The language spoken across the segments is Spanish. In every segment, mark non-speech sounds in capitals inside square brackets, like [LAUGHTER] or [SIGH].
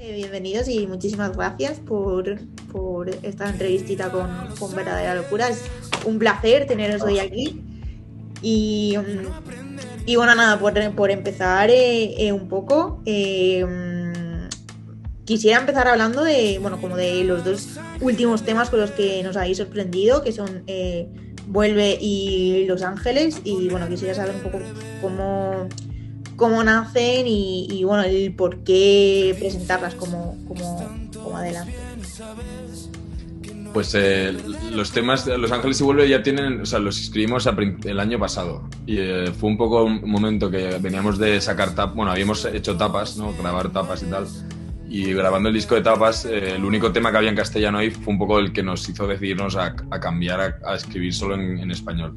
Eh, bienvenidos y muchísimas gracias por, por esta entrevistita con, con, Verdadera Locura. Es un placer teneros hoy aquí. Y, y bueno, nada, por, por empezar eh, eh, un poco, eh, quisiera empezar hablando de, bueno, como de los dos últimos temas con los que nos habéis sorprendido, que son Vuelve y Los Ángeles. Y bueno, quisiera saber un poco cómo cómo nacen y, y, bueno, el por qué presentarlas como, como, como adelante. Pues eh, los temas de Los Ángeles y Vuelve ya tienen, o sea, los escribimos el año pasado y eh, fue un poco un momento que veníamos de sacar tapas, bueno, habíamos hecho tapas, ¿no? Grabar tapas y tal. Y grabando el disco de tapas, eh, el único tema que había en castellano ahí fue un poco el que nos hizo decidirnos a, a cambiar a, a, escribir solo en, en español.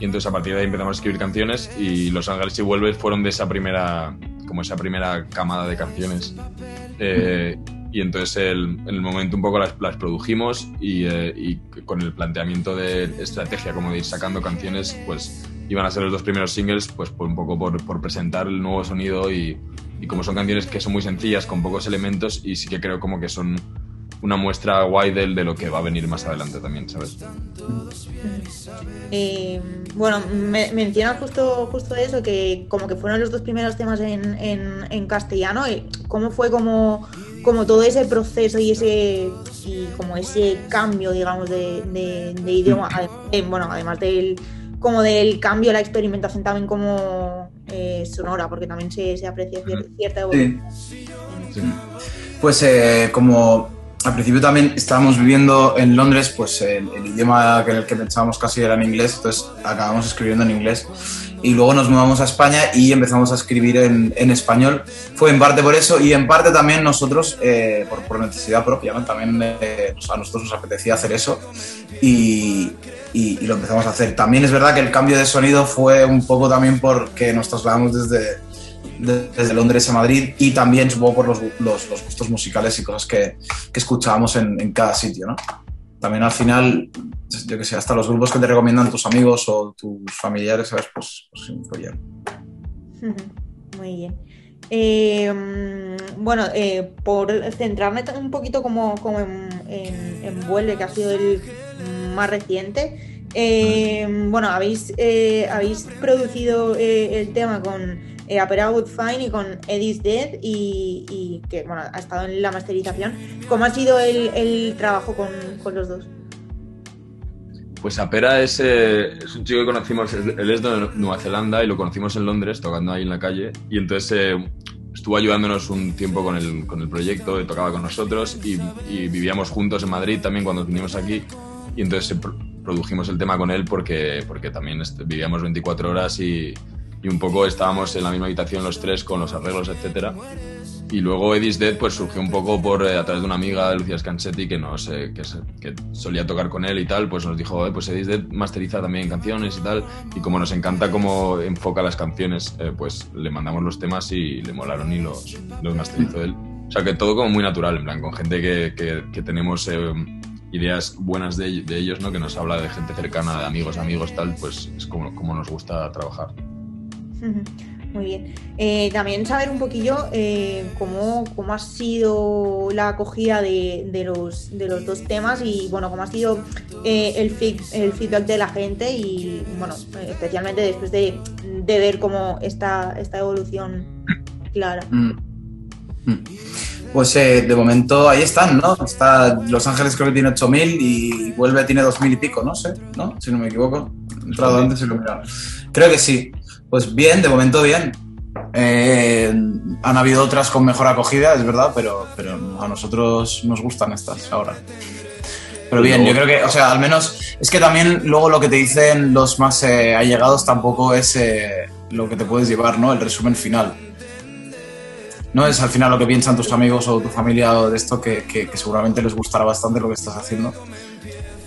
Y entonces a partir de ahí empezamos a escribir canciones y Los Ángeles y Vuelves fueron de esa primera, como esa primera camada de canciones. Eh, y entonces el, en el momento un poco las, produjimos y, eh, y, con el planteamiento de estrategia como de ir sacando canciones, pues iban a ser los dos primeros singles, pues un poco por, por presentar el nuevo sonido y, y como son canciones que son muy sencillas, con pocos elementos y sí que creo como que son una muestra guay de, de, lo que va a venir más adelante también, ¿sabes? Eh, bueno, me, mencionas justo, justo eso, que como que fueron los dos primeros temas en, en, en castellano. ¿Cómo fue como, como todo ese proceso y ese y como ese cambio, digamos, de, de, de idioma? bueno, además del como del cambio, la experimentación también como eh, sonora, porque también se, se aprecia cierta evolución. Sí. Sí. Pues eh, como al principio también estábamos viviendo en Londres, pues el, el idioma que el que pensábamos casi era en inglés, entonces acabamos escribiendo en inglés. Y luego nos mudamos a España y empezamos a escribir en, español. Fue en parte por eso y en parte también nosotros, eh, por, necesidad propia, también eh, a nosotros nos apetecía hacer eso y, y, lo empezamos a hacer. También es verdad que el cambio de sonido fue un poco también porque nos trasladamos desde, desde Londres a Madrid y también supongo por los, los, gustos musicales y cosas que, que escuchábamos en, en, cada sitio, ¿no? También al final, yo que sé, hasta los grupos que te recomiendan tus amigos o tus familiares, ¿sabes? Pues, pues influyen. [LAUGHS] Muy bien. Eh, bueno, eh, por centrarme un poquito como, en, en, en, Vuelve, que ha sido el más reciente, eh, bueno, habéis, habéis producido el tema con eh, Apera Wood Fine y con Eddie's Dead y, y, que bueno, ha estado en la masterización. ¿Cómo ha sido el, el trabajo con, con, los dos? Pues Apera es, eh, es, un chico que conocimos, él es de Nueva Zelanda y lo conocimos en Londres tocando ahí en la calle y entonces eh, estuvo ayudándonos un tiempo con el, con el proyecto, tocaba con nosotros y, y, vivíamos juntos en Madrid también cuando vinimos aquí y entonces produjimos el tema con él porque, porque también vivíamos 24 horas y, y un poco estábamos en la misma habitación los tres con los arreglos, etcétera. Y luego Eddie's Dead pues surgió un poco por eh, a través de una amiga, Lucía Scansetti, que nos eh, que, que, solía tocar con él y tal, pues nos dijo, eh, pues Eddie's Dead masteriza también canciones y tal, y como nos encanta cómo enfoca las canciones, eh, pues le mandamos los temas y le molaron y los, los masterizó él. O sea que todo como muy natural, en plan, con gente que, que, que tenemos eh, ideas buenas de, de, ellos, ¿no? Que nos habla de gente cercana, de amigos, amigos, tal, pues es como, como nos gusta trabajar. Muy bien. Eh, también saber un poquillo eh, cómo, cómo, ha sido la acogida de, de, los, de los dos temas y bueno, cómo ha sido eh, el, feed, el, feedback de la gente y bueno, especialmente después de, de ver cómo esta, esta evolución clara. Mm. Mm. Pues eh, de momento ahí están, ¿no? Está Los Ángeles creo que tiene 8.000 y Vuelve tiene 2.000 y pico, no sé, ¿no? Si no me equivoco. He entrado antes y lo he mirado. Creo que sí. Pues bien, de momento bien. Eh, han habido otras con mejor acogida, es verdad, pero, pero a nosotros nos gustan estas ahora. Pero bien, yo creo que, o sea, al menos es que también luego lo que te dicen los más eh, allegados tampoco es eh, lo que te puedes llevar, ¿no? El resumen final. No es al final lo que piensan tus amigos o tu familia o de esto que, que, que seguramente les gustará bastante lo que estás haciendo.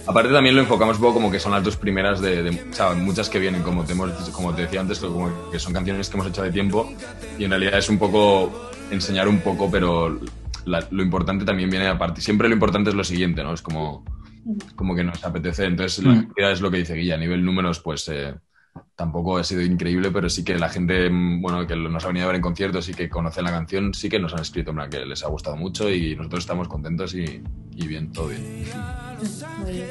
Aparte también lo enfocamos un poco como que son las dos primeras de, de o sea, muchas que vienen, como te, hemos, como te decía antes, como que son canciones que hemos hecho de tiempo y en realidad es un poco enseñar un poco, pero la, lo importante también viene aparte. Siempre lo importante es lo siguiente, ¿no? Es como, como que nos apetece. Entonces, mm. la es lo que dice Guilla. A nivel números, pues eh, tampoco ha sido increíble, pero sí que la gente, bueno, que nos ha venido a ver en conciertos y que conocen la canción, sí que nos han escrito, que les ha gustado mucho y nosotros estamos contentos y, y bien, todo bien. Muy bien.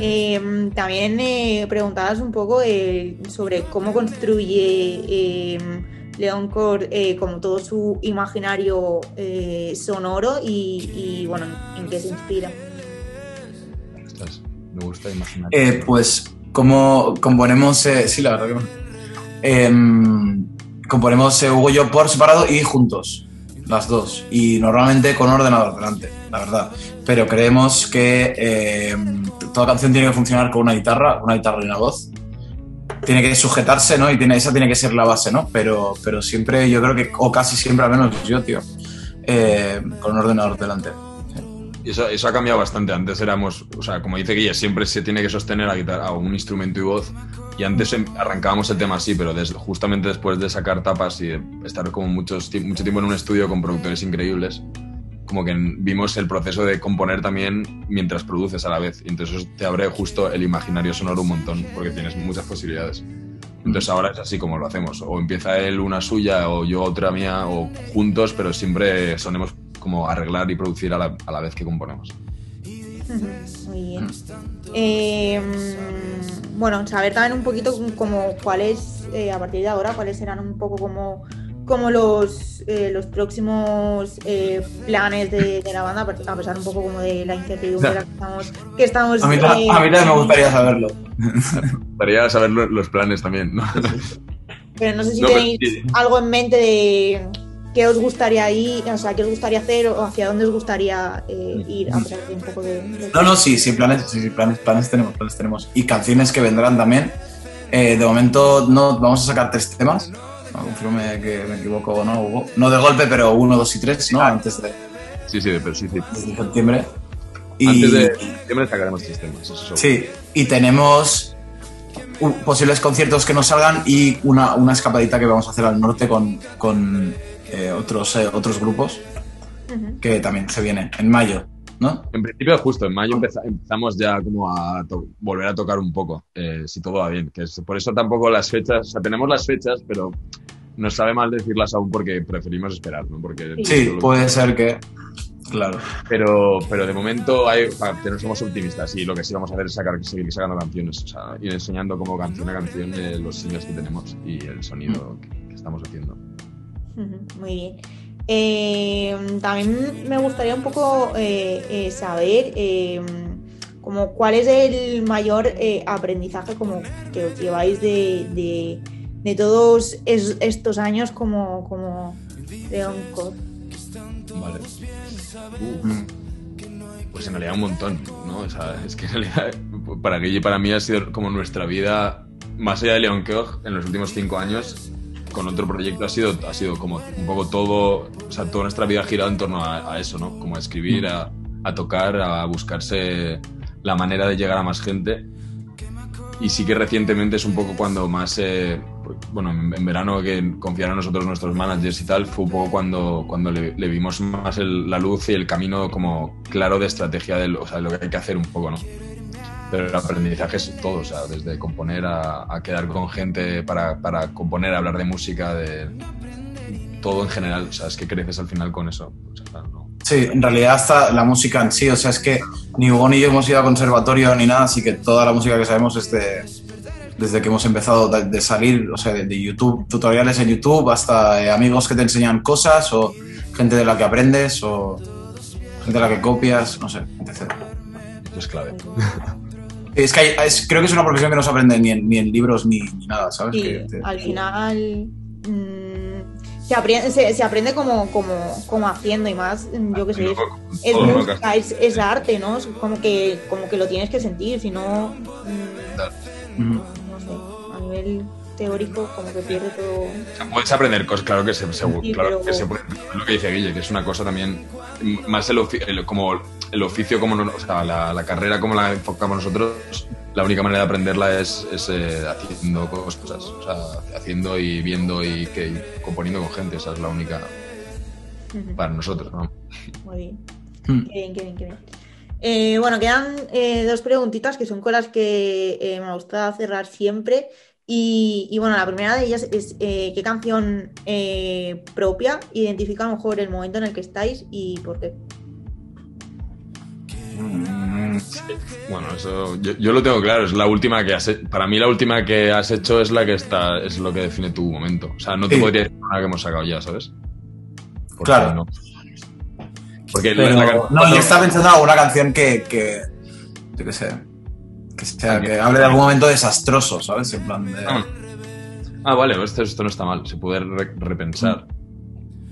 Eh, también eh, preguntabas un poco eh, sobre cómo construye eh, Leoncore eh, como todo su imaginario eh, sonoro y, y, bueno, en qué se inspira. Estás- me gusta imaginar. Eh, pues como componemos, eh, sí, la verdad que bueno. Em, componemos eh, Hugo y yo por separado y juntos, las dos. Y normalmente con ordenador delante, la verdad. Pero creemos que em, toda canción tiene que funcionar con una guitarra, una guitarra y una voz. Tiene que sujetarse, ¿no? Y tiene, esa tiene que ser la base, ¿no? Pero, pero siempre, yo creo que, o casi siempre, al menos yo, tío, eh, con un ordenador delante. Eso, eso ha cambiado bastante. Antes éramos, o sea, como dice Guille, siempre se tiene que sostener a, guitarra, a un instrumento y voz. Y antes em- arrancábamos el tema así, pero des- justamente después de sacar tapas y estar como muchos, mucho tiempo en un estudio con productores increíbles, como que vimos el proceso de componer también mientras produces a la vez. Y entonces te abre justo el imaginario sonoro un montón, porque tienes muchas posibilidades. Entonces ahora es así como lo hacemos. O empieza él una suya, o yo otra mía, o juntos, pero siempre sonemos como arreglar y producir a la, a la vez que componemos. Muy bien. Eh, mm, bueno, saber también un poquito como cuáles, eh, a partir de ahora, cuáles serán un poco como, como los, eh, los próximos eh, planes de, de la banda, a pesar un poco como de la incertidumbre que estamos. Que estamos A mí, ta- eh, a mí también me gustaría saberlo. [LAUGHS] Gustaría saber lo- los planes también, ¿no? Pero no sé si No, tenéis algo en mente de qué os gustaría ir, o sea, qué os gustaría hacer o hacia dónde os gustaría eh, ir, a pesar de un poco de... de- No, no, sí, sí, planes, sí, sí, planes, planes tenemos, planes tenemos. Y canciones que vendrán también. Eh, de momento no vamos a sacar tres temas. No, confirme que me equivoco o no, Hugo. No de golpe, pero uno, dos y tres, ¿no? Antes de, Sí, sí, pero sí, sí. de septiembre. Y, Antes de septiembre sacaremos tres temas. Eso. Sí, y tenemos u- posibles conciertos que nos salgan y una, una escapadita que vamos a hacer al norte con, con eh, otros, eh, otros grupos Ujú. que también se viene en mayo, ¿no? En principio, justo en mayo empeza- empezamos ya como a volver a tocar un poco, eh, si todo va bien. Que es- por eso tampoco las fechas, o sea, tenemos las fechas, pero nos sabe mal decirlas aún porque preferimos esperar, ¿no? Porque Sí, puede ser que. Claro. Pero, pero de momento hay, que no somos optimistas y lo que sí vamos a hacer es sacar, seguir sacando canciones, o sea, ir enseñando como canción a canción eh, los singles que tenemos y el sonido que, que estamos haciendo. Muy bien. Eh, también me gustaría un poco eh, eh, saber eh, como cuál es el mayor aprendizaje como que lleváis de, de- de todos es- estos años como, como Leon Cod. Vale. Pues en realidad un montón, ¿no? O sea, es que en realidad para Guille y para mí ha sido como nuestra vida, más allá de Leon Keogh, en los últimos cinco años, con otro proyecto ha sido, ha sido como un poco todo, o sea, toda nuestra vida ha girado en torno a, eso, ¿no? Como a escribir, a, a tocar, a buscarse la manera de llegar a más gente. Y sí que recientemente es un poco cuando más, eh, bueno, en, verano que confiaron nosotros nuestros managers y tal, fue un poco cuando, cuando le, vimos más el- la luz y el camino como claro de estrategia de lo, lo que hay que hacer un poco, ¿no? Pero el aprendizaje es todo, o sea, desde componer a, a quedar con gente para, para componer, hablar de música, de todo en general, o sea, es que creces al final con eso. O sea, no- Sí, en realidad hasta la música en sí, o sea, es que ni Hugo ni yo hemos ido a conservatorio ni nada, así que toda la música que sabemos es de, desde que hemos empezado de, de salir, o sea, de, de YouTube, tutoriales en YouTube, hasta eh, amigos que te enseñan cosas, o gente de la que aprendes, o gente de la que copias, no sé, etc. Eso es clave. [LAUGHS] Es que hay- es- creo que es una profesión que no se aprende ni en, ni en libros ni, ni nada, ¿sabes? Sí, Que te- al final mm, se, aprende, se, se aprende como, como, como haciendo y más, mm, yo que sé, es, es música, es, es arte, ¿no? Es como que, como que lo tienes que sentir, si no, mm, no sé, a nivel teórico como que pierde todo. O sea, puedes aprender cosas, claro que se, seguro, Sí, claro pero- que se puede. Es lo que dice Guille, que es una cosa también más el, ofi- el- como el oficio como no- o sea, la, la carrera como la enfocamos nosotros. La única manera de aprenderla es, es, eh, haciendo cosas, o sea, haciendo y viendo y, que, y componiendo con gente. Esa es la única para nosotros, ¿no? Muy bien. Mm. Qué bien, qué bien, qué bien. Eh, bueno, quedan eh, dos preguntitas que son con las que eh, me gusta cerrar siempre. Y, y bueno, la primera de ellas es eh, qué canción eh, propia identifica a lo mejor el momento en el que estáis y por qué. Mm, sí. Bueno, eso yo, yo lo tengo claro, es la última que has para mí la última que has hecho es la que está es lo que define tu momento. O sea, no te Sí. podría decir una que hemos sacado ya, ¿sabes? Porque Claro. no. Porque Pero, la can- no, yo estaba pensando en alguna canción que, que yo qué sé, que, sea, que hable de algún momento desastroso, ¿sabes? En plan de... Ah, Ah, vale, esto, esto no está mal, se puede re- repensar.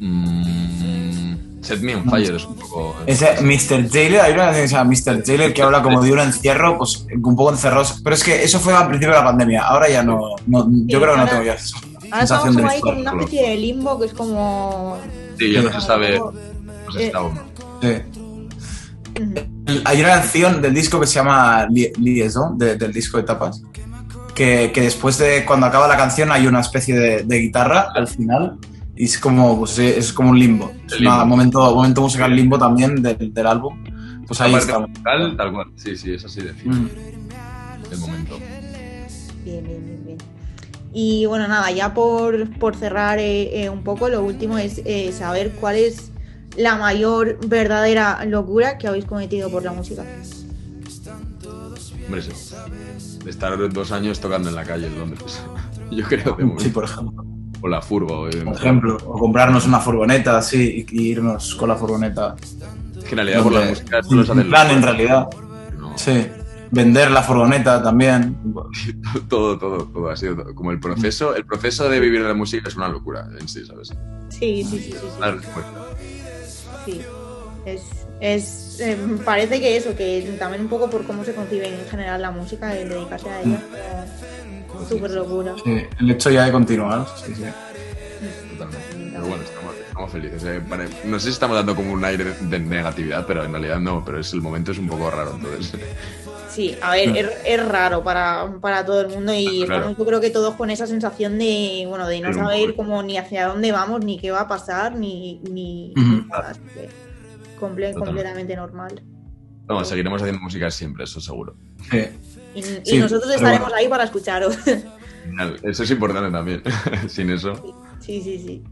Mm, Set Me on Fire es un poco. Ese Mr. Jailer, hay una canción que se llama Mr. Jailer que habla como de un encierro, pues un poco encerrados. Pero es que eso fue al principio de la pandemia, ahora ya no, no- yo Sí, creo que no tengo ya esa Ahora estamos sensación de como ahí con una especie de limbo que es como. Sí, ya no se sabe. como- Pues está uno. Sí. Hay una canción del disco que se llama Li- Liaison, de- del disco de tapas, que, que después de cuando acaba la canción hay una especie de, de guitarra al final y es como, pues, sí, es como un limbo. Es un momento, momento musical limbo también del, del álbum. Pues ahí está. musical, tal cual. Sí, sí, es así define Mm. el momento. Bien, bien, bien, bien. Y bueno, nada, ya por, por cerrar eh, eh, un poco, lo último es eh, saber cuál es la mayor verdadera locura que habéis cometido por la música. Hombre, sí. De estar dos años tocando en la calle en Londres. [LAUGHS] Yo creo momento. Sí, por ejemplo. O la furgo. eh, Por ejemplo, o comprarnos una furgoneta así y, irnos con la furgoneta. Es que en realidad por la música solo se hace un plan en realidad. No, Sí. Vender la furgoneta también. [LAUGHS] todo, todo, todo ha sido todo. como el proceso. El proceso de vivir la música es una locura en sí, ¿sabes? Sí, sí, sí, sí. sí. La respuesta. Sí. Es, es eh, parece que eso, que también un poco por cómo se concibe en general la música, el dedicarse a ella, como súper locura. Sí, el hecho ya de continuar. Sí, sí. Totalmente. Pero bueno, estamos, estamos felices. eh. Vale, No sé si estamos dando como un aire de negatividad, pero en realidad no. Pero es el momento es un poco raro, entonces. Sí, a ver, es, es raro para, para todo el mundo y Claro. estamos yo creo que todos con esa sensación de, bueno, de no saber poco. cómo ni hacia dónde vamos, ni qué va a pasar, ni, ni nada, así que comple- Totalmente. completamente normal. Vamos, seguiremos haciendo música siempre, eso seguro. Sí. Y, nosotros estaremos bueno. ahí para escucharos. [LAUGHS] Eso es importante también. [LAUGHS] Sin eso. sí, sí, sí.